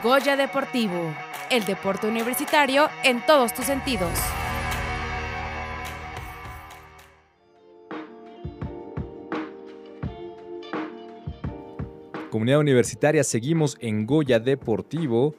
Goya Deportivo, el deporte universitario en todos tus sentidos. Comunidad universitaria, seguimos en Goya Deportivo,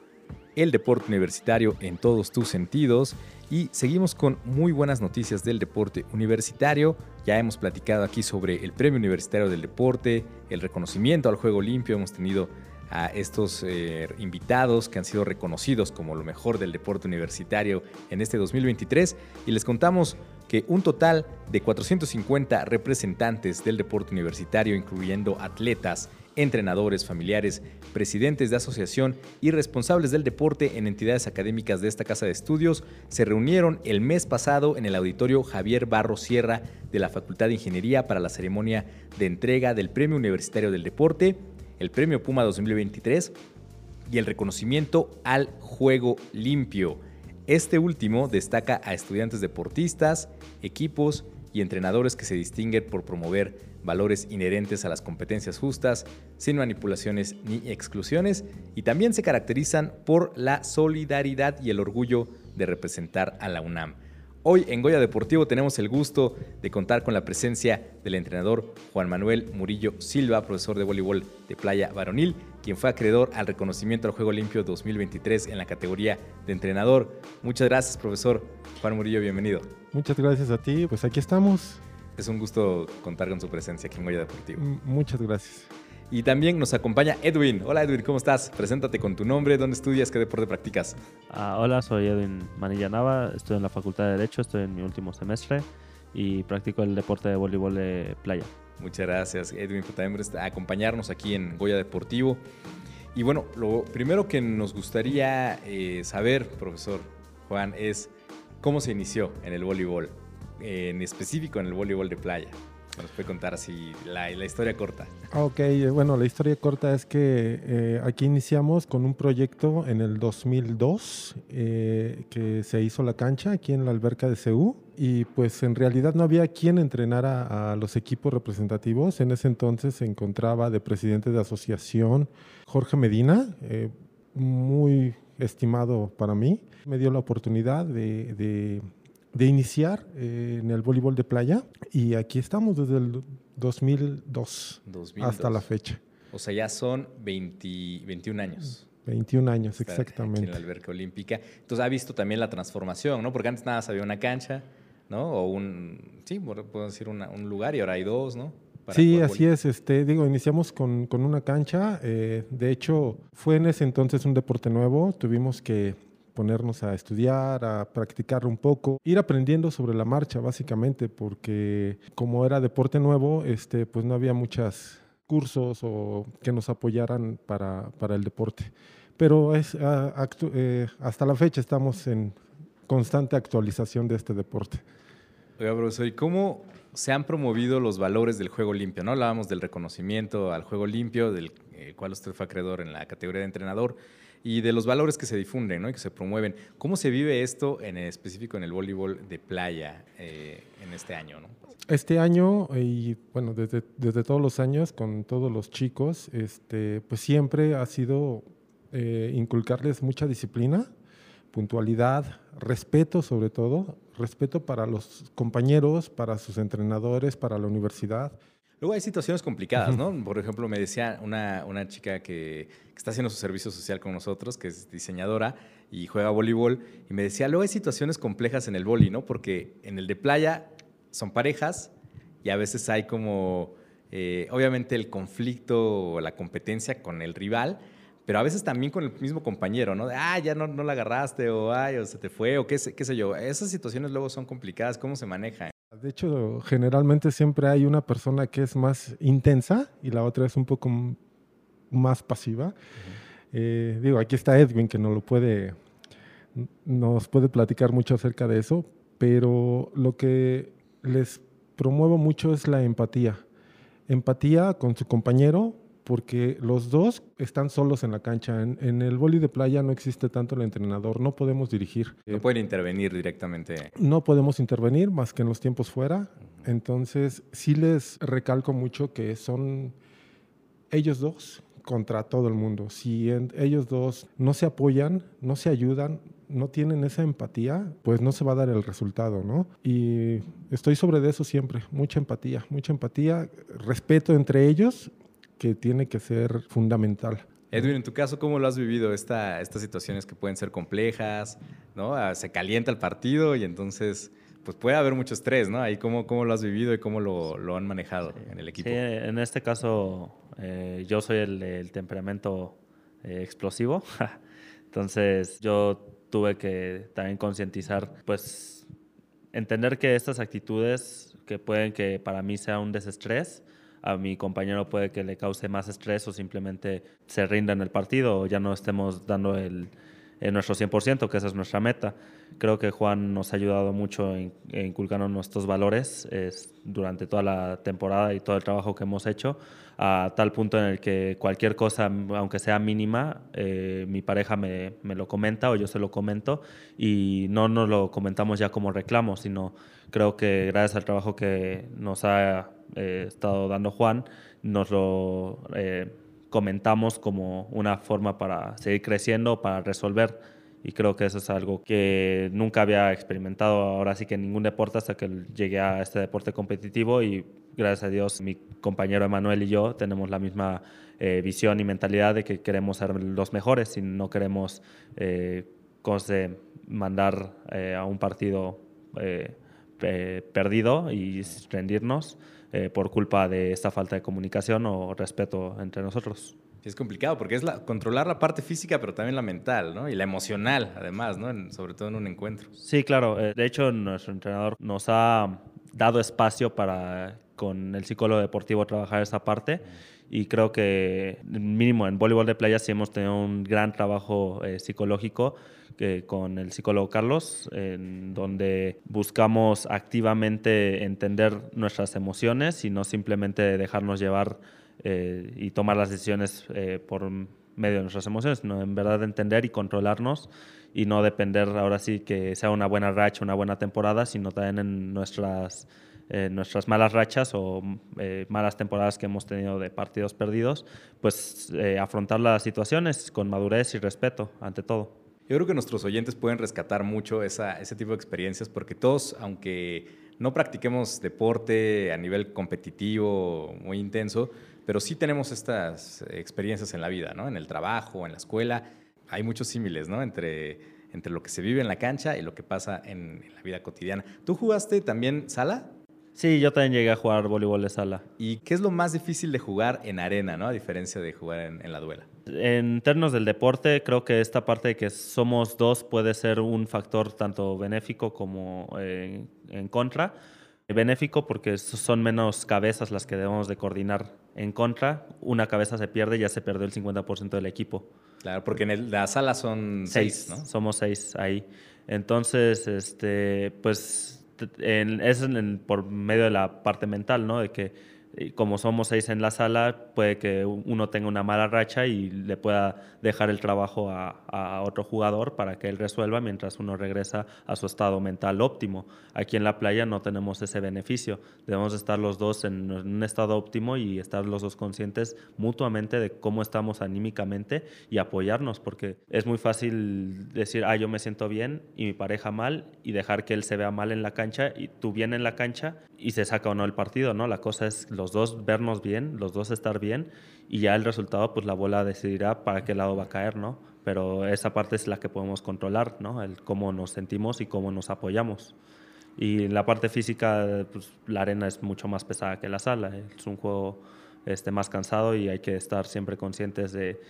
el deporte universitario en todos tus sentidos y seguimos con muy buenas noticias del deporte universitario. Ya hemos platicado aquí sobre el Premio Universitario del Deporte, el reconocimiento al juego limpio, hemos tenido a estos eh, invitados que han sido reconocidos como lo mejor del deporte universitario en este 2023 y les contamos que un total de 450 representantes del deporte universitario, incluyendo atletas, entrenadores, familiares, presidentes de asociación y responsables del deporte en entidades académicas de esta casa de estudios, se reunieron el mes pasado en el auditorio Javier Barro Sierra de la Facultad de Ingeniería para la ceremonia de entrega del Premio Universitario del Deporte el Premio Puma 2023 y el reconocimiento al juego limpio. Este último destaca a estudiantes deportistas, equipos y entrenadores que se distinguen por promover valores inherentes a las competencias justas, sin manipulaciones ni exclusiones, y también se caracterizan por la solidaridad y el orgullo de representar a la UNAM. Hoy en Goya Deportivo tenemos el gusto de contar con la presencia del entrenador Juan Manuel Murillo Silva, profesor de voleibol de playa varonil, quien fue acreedor al reconocimiento al Juego Limpio 2023 en la categoría de entrenador. Muchas gracias, profesor Juan Murillo, bienvenido. Muchas gracias a ti, pues aquí estamos. Es un gusto contar con su presencia aquí en Goya Deportivo. Muchas gracias. Y también nos acompaña Edwin. Hola Edwin, ¿cómo estás? Preséntate con tu nombre, dónde estudias, qué deporte practicas. Ah, hola, soy Edwin Manilla Nava, estoy en la Facultad de Derecho, estoy en mi último semestre y practico el deporte de voleibol de playa. Muchas gracias Edwin por también acompañarnos aquí en Goya Deportivo. Y bueno, lo primero que nos gustaría eh, saber, profesor Juan, es cómo se inició en el voleibol, en específico en el voleibol de playa. Nos puede contar así la, historia corta. Ok, bueno, la historia corta es que eh, aquí iniciamos con un proyecto en el 2002 eh, que se hizo la cancha aquí en la alberca de CEU y pues en realidad no había quien entrenara a los equipos representativos. En ese entonces se encontraba de presidente de asociación Jorge Medina, eh, muy estimado para mí. Me dio la oportunidad de de iniciar eh, en el voleibol de playa y aquí estamos desde el 2002, hasta la fecha. O sea, ya son 21 años. 21 años, exactamente. en la alberca olímpica. Entonces ha visto también la transformación, ¿no? Porque antes nada había una cancha, ¿no? O un, sí, puedo decir un lugar y ahora hay dos, ¿no? sí, así es. Este, digo, iniciamos con, con una cancha. Eh, de hecho, fue en ese entonces un deporte nuevo. Tuvimos que ponernos a estudiar, a practicar un poco, ir aprendiendo sobre la marcha básicamente, porque como era deporte nuevo, este, pues no había muchos cursos o que nos apoyaran para, para el deporte. Pero es, eh, hasta la fecha estamos en constante actualización de este deporte. Oiga, profesor, ¿y cómo se han promovido los valores del juego limpio? ¿no? Hablábamos del reconocimiento al juego limpio, del eh, cual usted fue acreedor en la categoría de entrenador y de los valores que se difunden ¿no? y que se promueven. ¿Cómo se vive esto en específico en el voleibol de playa eh, en este año? ¿no? Este año, y bueno, desde, desde, todos los años, con todos los chicos, este, pues siempre ha sido eh, inculcarles mucha disciplina, puntualidad, respeto sobre todo, respeto para los compañeros, para sus entrenadores, para la universidad. Luego hay situaciones complicadas, ¿no? Por ejemplo, me decía una, una chica que, está haciendo su servicio social con nosotros, que es diseñadora y juega voleibol, y me decía, luego hay situaciones complejas en el vóley, ¿no? Porque en el de playa son parejas y a veces hay como, eh, obviamente, el conflicto o la competencia con el rival, pero a veces también con el mismo compañero, ¿no? De, ah, ya no, no la agarraste, o ay, o se te fue, o qué, qué sé yo. Esas situaciones luego son complicadas, ¿cómo se manejan? De hecho, generalmente siempre hay una persona que es más intensa y la otra es un poco más pasiva. Eh, digo, aquí está Edwin que nos lo puede, nos puede platicar mucho acerca de eso, pero lo que les promuevo mucho es la empatía. Empatía con su compañero, porque los dos están solos en la cancha. En, el boli de playa no existe tanto el entrenador, no podemos dirigir. No pueden intervenir directamente. No podemos intervenir más que en los tiempos fuera. Entonces, sí les recalco mucho que son ellos dos contra todo el mundo. Si ellos dos no se apoyan, no se ayudan, no tienen esa empatía, pues no se va a dar el resultado, ¿no? Y estoy sobre de eso siempre, mucha empatía, mucha empatía, respeto entre ellos, que tiene que ser fundamental. Edwin, en tu caso, ¿cómo lo has vivido esta, estas situaciones que pueden ser complejas? ¿no? Ah, se calienta el partido y entonces pues puede haber mucho estrés, ¿no? Ahí cómo, cómo lo has vivido y cómo lo, lo han manejado en el equipo. Sí, en este caso eh, yo soy el, temperamento eh, explosivo, entonces yo tuve que también concientizar, pues entender que estas actitudes que pueden que para mí sea un desestrés, a mi compañero puede que le cause más estrés o simplemente se rinda en el partido o ya no estemos dando el, nuestro 100%, que esa es nuestra meta. Creo que Juan nos ha ayudado mucho en, inculcando nuestros valores durante toda la temporada y todo el trabajo que hemos hecho, a tal punto en el que cualquier cosa, aunque sea mínima, eh, mi pareja me, me, lo comenta o yo se lo comento y no nos lo comentamos ya como reclamo, sino creo que gracias al trabajo que nos ha eh, estado dando Juan, nos lo eh, comentamos como una forma para seguir creciendo, para resolver. Y creo que eso es algo que nunca había experimentado ahora sí que en ningún deporte hasta que llegué a este deporte competitivo y gracias a Dios mi compañero Emanuel y yo tenemos la misma eh, visión y mentalidad de que queremos ser los mejores y no queremos eh, mandar a un partido perdido y rendirnos. Eh, por culpa de esta falta de comunicación o respeto entre nosotros. Es complicado porque es la, controlar la parte física, pero también la mental, ¿no? Y la emocional, además, ¿no? sobre todo en un encuentro. Sí, claro. Eh, de hecho, nuestro entrenador nos ha dado espacio para con el psicólogo deportivo trabajar esa parte y creo que mínimo en voleibol de playa sí hemos tenido un gran trabajo eh, psicológico con el psicólogo Carlos, en donde buscamos activamente entender nuestras emociones y no simplemente dejarnos llevar eh, y tomar las decisiones eh, por medio de nuestras emociones, sino en verdad entender y controlarnos y no depender ahora sí que sea una buena racha, una buena temporada, sino también en nuestras nuestras malas rachas o eh, malas temporadas que hemos tenido de partidos perdidos, pues afrontar las situaciones con madurez y respeto ante todo. Yo creo que nuestros oyentes pueden rescatar mucho esa, ese tipo de experiencias porque todos, aunque no practiquemos deporte a nivel competitivo muy intenso, pero sí tenemos estas experiencias en la vida, ¿no? En el trabajo, en la escuela. Hay muchos símiles, ¿no? Entre, entre lo que se vive en la cancha y lo que pasa en, en la vida cotidiana. ¿Tú jugaste también sala? Sí, yo también llegué a jugar voleibol de sala. ¿Y qué es lo más difícil de jugar en arena, ¿no? a diferencia de jugar en, la duela? En términos del deporte, creo que esta parte de que somos dos puede ser un factor tanto benéfico como eh, en contra. Benéfico porque son menos cabezas las que debemos de coordinar. En contra, una cabeza se pierde y ya se perdió el 50% del equipo. Claro, porque en la sala son seis, ¿no? Somos seis ahí. Entonces, este, pues es por medio de la parte mental, ¿no? De que como somos seis en la sala, puede que uno tenga una mala racha y le pueda dejar el trabajo a, a, otro jugador para que él resuelva mientras uno regresa a su estado mental óptimo. Aquí en la playa no tenemos ese beneficio. Debemos estar los dos en un estado óptimo y estar los dos conscientes mutuamente de cómo estamos anímicamente y apoyarnos, porque es muy fácil decir, ah, yo me siento bien y mi pareja mal y dejar que él se vea mal en la cancha y tú bien en la cancha y se saca o no el partido, ¿no? La cosa es los dos vernos bien, los dos estar bien y ya el resultado, pues la bola decidirá para qué lado va a caer, ¿no? Pero esa parte es la que podemos controlar, ¿no? El cómo nos sentimos y cómo nos apoyamos. Y la parte física, pues la arena es mucho más pesada que la sala. Es un juego este, más cansado y hay que estar siempre conscientes de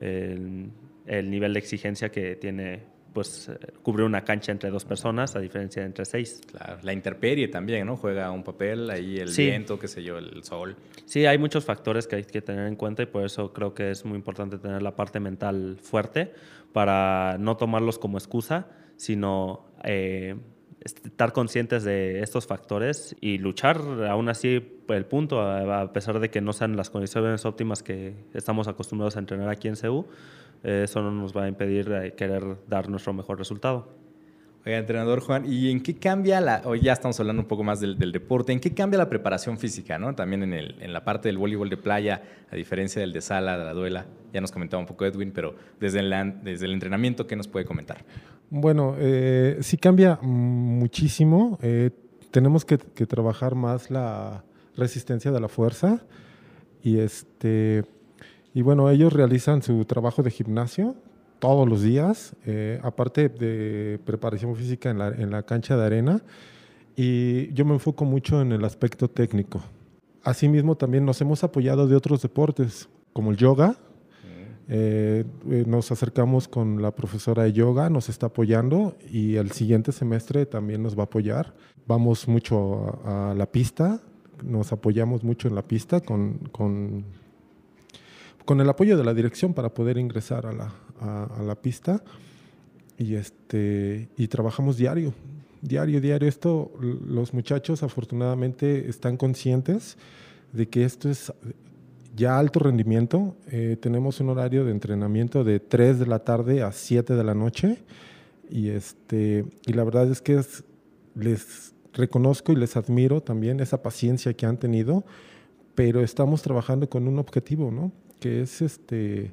el nivel de exigencia que tiene pues eh, cubre una cancha entre dos personas, a diferencia de entre seis. Claro, la intemperie también, ¿no? Juega un papel ahí, el viento, qué sé yo, el sol. Sí, hay muchos factores que hay que tener en cuenta y por eso creo que es muy importante tener la parte mental fuerte para no tomarlos como excusa, sino eh, estar conscientes de estos factores y luchar aún así el punto, a pesar de que no sean las condiciones óptimas que estamos acostumbrados a entrenar aquí en CEU, eso no nos va a impedir querer dar nuestro mejor resultado. Oiga, entrenador Juan, ¿y en qué cambia la, hoy ya estamos hablando un poco más del, deporte, ¿en qué cambia la preparación física, ¿no? También en, el, en la parte del voleibol de playa, a diferencia del de sala, de la duela, ya nos comentaba un poco Edwin, pero desde el, desde el entrenamiento, ¿qué nos puede comentar? Bueno, eh, sí cambia muchísimo. Eh, tenemos que, trabajar más la resistencia de la fuerza y este y bueno ellos realizan su trabajo de gimnasio todos los días, eh, aparte de preparación física en la, en la cancha de arena, y yo me enfoco mucho en el aspecto técnico. Asimismo, también nos hemos apoyado de otros deportes, como el yoga. Eh, eh, nos acercamos con la profesora de yoga, nos está apoyando y el siguiente semestre también nos va a apoyar. Vamos mucho a, la pista, nos apoyamos mucho en la pista con, con, con el apoyo de la dirección para poder ingresar a la, a, la pista y, este, y trabajamos diario, diario, diario. Esto, los muchachos afortunadamente están conscientes de que esto es ya alto rendimiento. Eh, tenemos un horario de entrenamiento de 3 de la tarde a 7 de la noche y, este, y la verdad es que les reconozco y les admiro también esa paciencia que han tenido, pero estamos trabajando con un objetivo, ¿no? Que es este,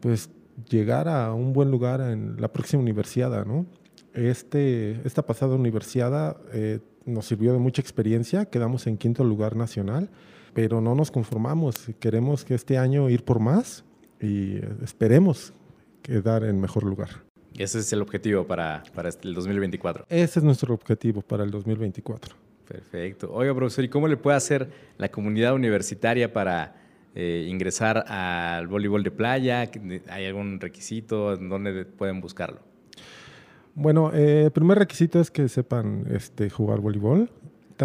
pues llegar a un buen lugar en la próxima universidad, ¿no? Este, esta pasada universidad eh, nos sirvió de mucha experiencia, quedamos en quinto lugar nacional, pero no nos conformamos, queremos que este año ir por más y esperemos quedar en mejor lugar. Ese es el objetivo para, para el 2024. Ese es nuestro objetivo para el 2024. Perfecto. Oiga, profesor, ¿y cómo le puede hacer la comunidad universitaria para eh, ingresar al voleibol de playa? ¿Hay algún requisito? ¿Dónde pueden buscarlo? Bueno, eh, el primer requisito es que sepan este, jugar voleibol.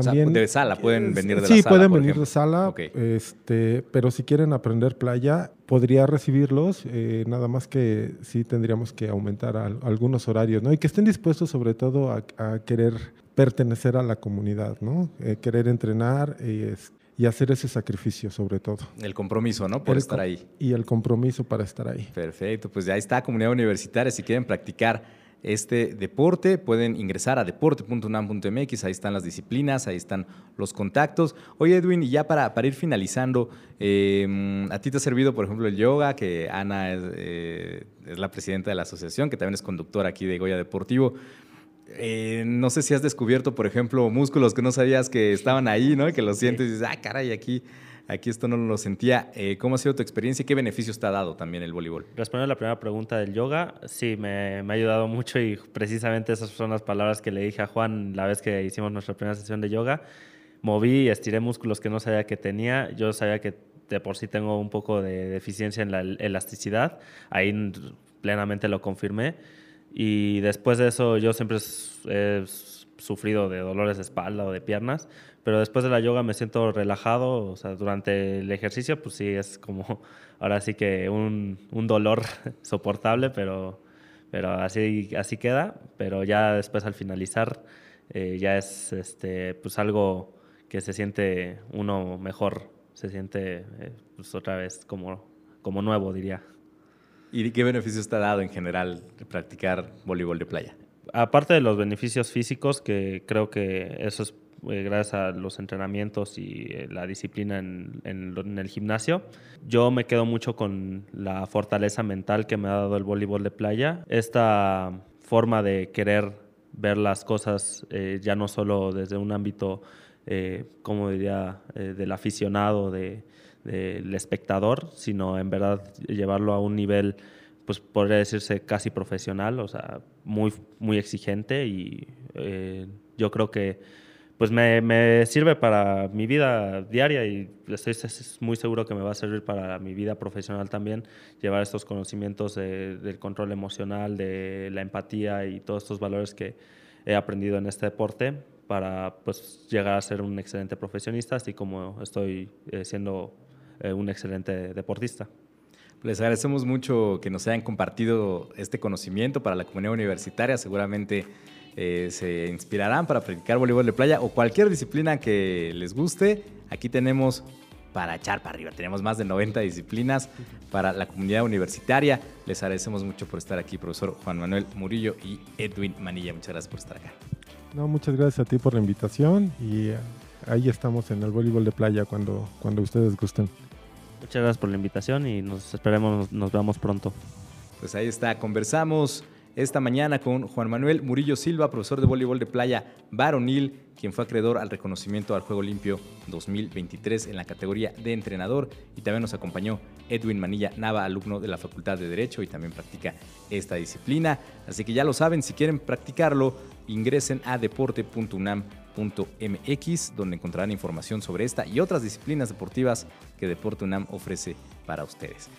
También, de sala, pueden venir de la sala. Sí, pueden venir de sala, este, pero si quieren aprender playa, podría recibirlos, eh, nada más que sí tendríamos que aumentar algunos horarios, ¿no? Y que estén dispuestos sobre todo a, querer pertenecer a la comunidad, ¿no? querer entrenar y, y hacer ese sacrificio sobre todo. El compromiso, ¿no? Por estar ahí. Y el compromiso para estar ahí. Perfecto, pues ya está, comunidad universitaria, si quieren practicar este deporte, pueden ingresar a deporte.unam.mx, ahí están las disciplinas, ahí están los contactos. Oye Edwin, y ya para, para ir finalizando, em, a ti te ha servido, por ejemplo, el yoga, que Ana es, eh, es la presidenta de la asociación, que también es conductora aquí de Goya Deportivo. Eh, no sé si has descubierto, por ejemplo, músculos que no sabías que estaban ahí, ¿no? Que los sientes y dices, ah, caray, aquí, aquí esto no lo sentía. Eh, ¿Cómo ha sido tu experiencia y qué beneficios te ha dado también el voleibol? Respondiendo a la primera pregunta del yoga, sí, me, ha ayudado mucho y precisamente esas son las palabras que le dije a Juan la vez que hicimos nuestra primera sesión de yoga. Moví y estiré músculos que no sabía que tenía. Yo sabía que de por sí tengo un poco de deficiencia en la elasticidad. Ahí plenamente lo confirmé y después de eso yo siempre sufrido de dolores de espalda o de piernas, pero después de la yoga me siento relajado, o sea, durante el ejercicio pues sí es como ahora sí que un, un dolor soportable, pero, pero así, así queda, pero ya después al finalizar eh, ya es este, pues algo que se siente uno mejor, se siente eh, pues otra vez como, como nuevo diría. ¿Y qué beneficios te ha dado en general practicar voleibol de playa? Aparte de los beneficios físicos, que creo que eso es eh, gracias a los entrenamientos y eh, la disciplina en, el gimnasio. Yo me quedo mucho con la fortaleza mental que me ha dado el voleibol de playa. Esta forma de querer ver las cosas eh, ya no solo desde un ámbito, como diría, del aficionado, de, del espectador, sino en verdad llevarlo a un nivel, pues podría decirse casi profesional, o sea, muy, muy exigente y eh, yo creo que pues me, me, sirve para mi vida diaria y estoy muy seguro que me va a servir para mi vida profesional también, llevar estos conocimientos del control emocional, de la empatía y todos estos valores que he aprendido en este deporte para pues llegar a ser un excelente profesionista, así como estoy eh, siendo eh, un excelente deportista. Les agradecemos mucho que nos hayan compartido este conocimiento para la comunidad universitaria. Seguramente eh, se inspirarán para practicar voleibol de playa o cualquier disciplina que les guste. Aquí tenemos para echar para arriba. Tenemos más de 90 disciplinas para la comunidad universitaria. Les agradecemos mucho por estar aquí, profesor Juan Manuel Murillo y Edwin Manilla. Muchas gracias por estar acá. No, muchas gracias a ti por la invitación y eh, ahí estamos en el voleibol de playa cuando, cuando ustedes gusten. Muchas gracias por la invitación y nos esperemos, nos veamos pronto. Pues ahí está, conversamos esta mañana con Juan Manuel Murillo Silva, profesor de voleibol de playa varonil, quien fue acreedor al reconocimiento al Juego Limpio 2023 en la categoría de entrenador. Y también nos acompañó Edwin Manilla Nava, alumno de la Facultad de Derecho y también practica esta disciplina. Así que ya lo saben, si quieren practicarlo, ingresen a deporte.unam.mx, donde encontrarán información sobre esta y otras disciplinas deportivas que Deporte UNAM ofrece para ustedes.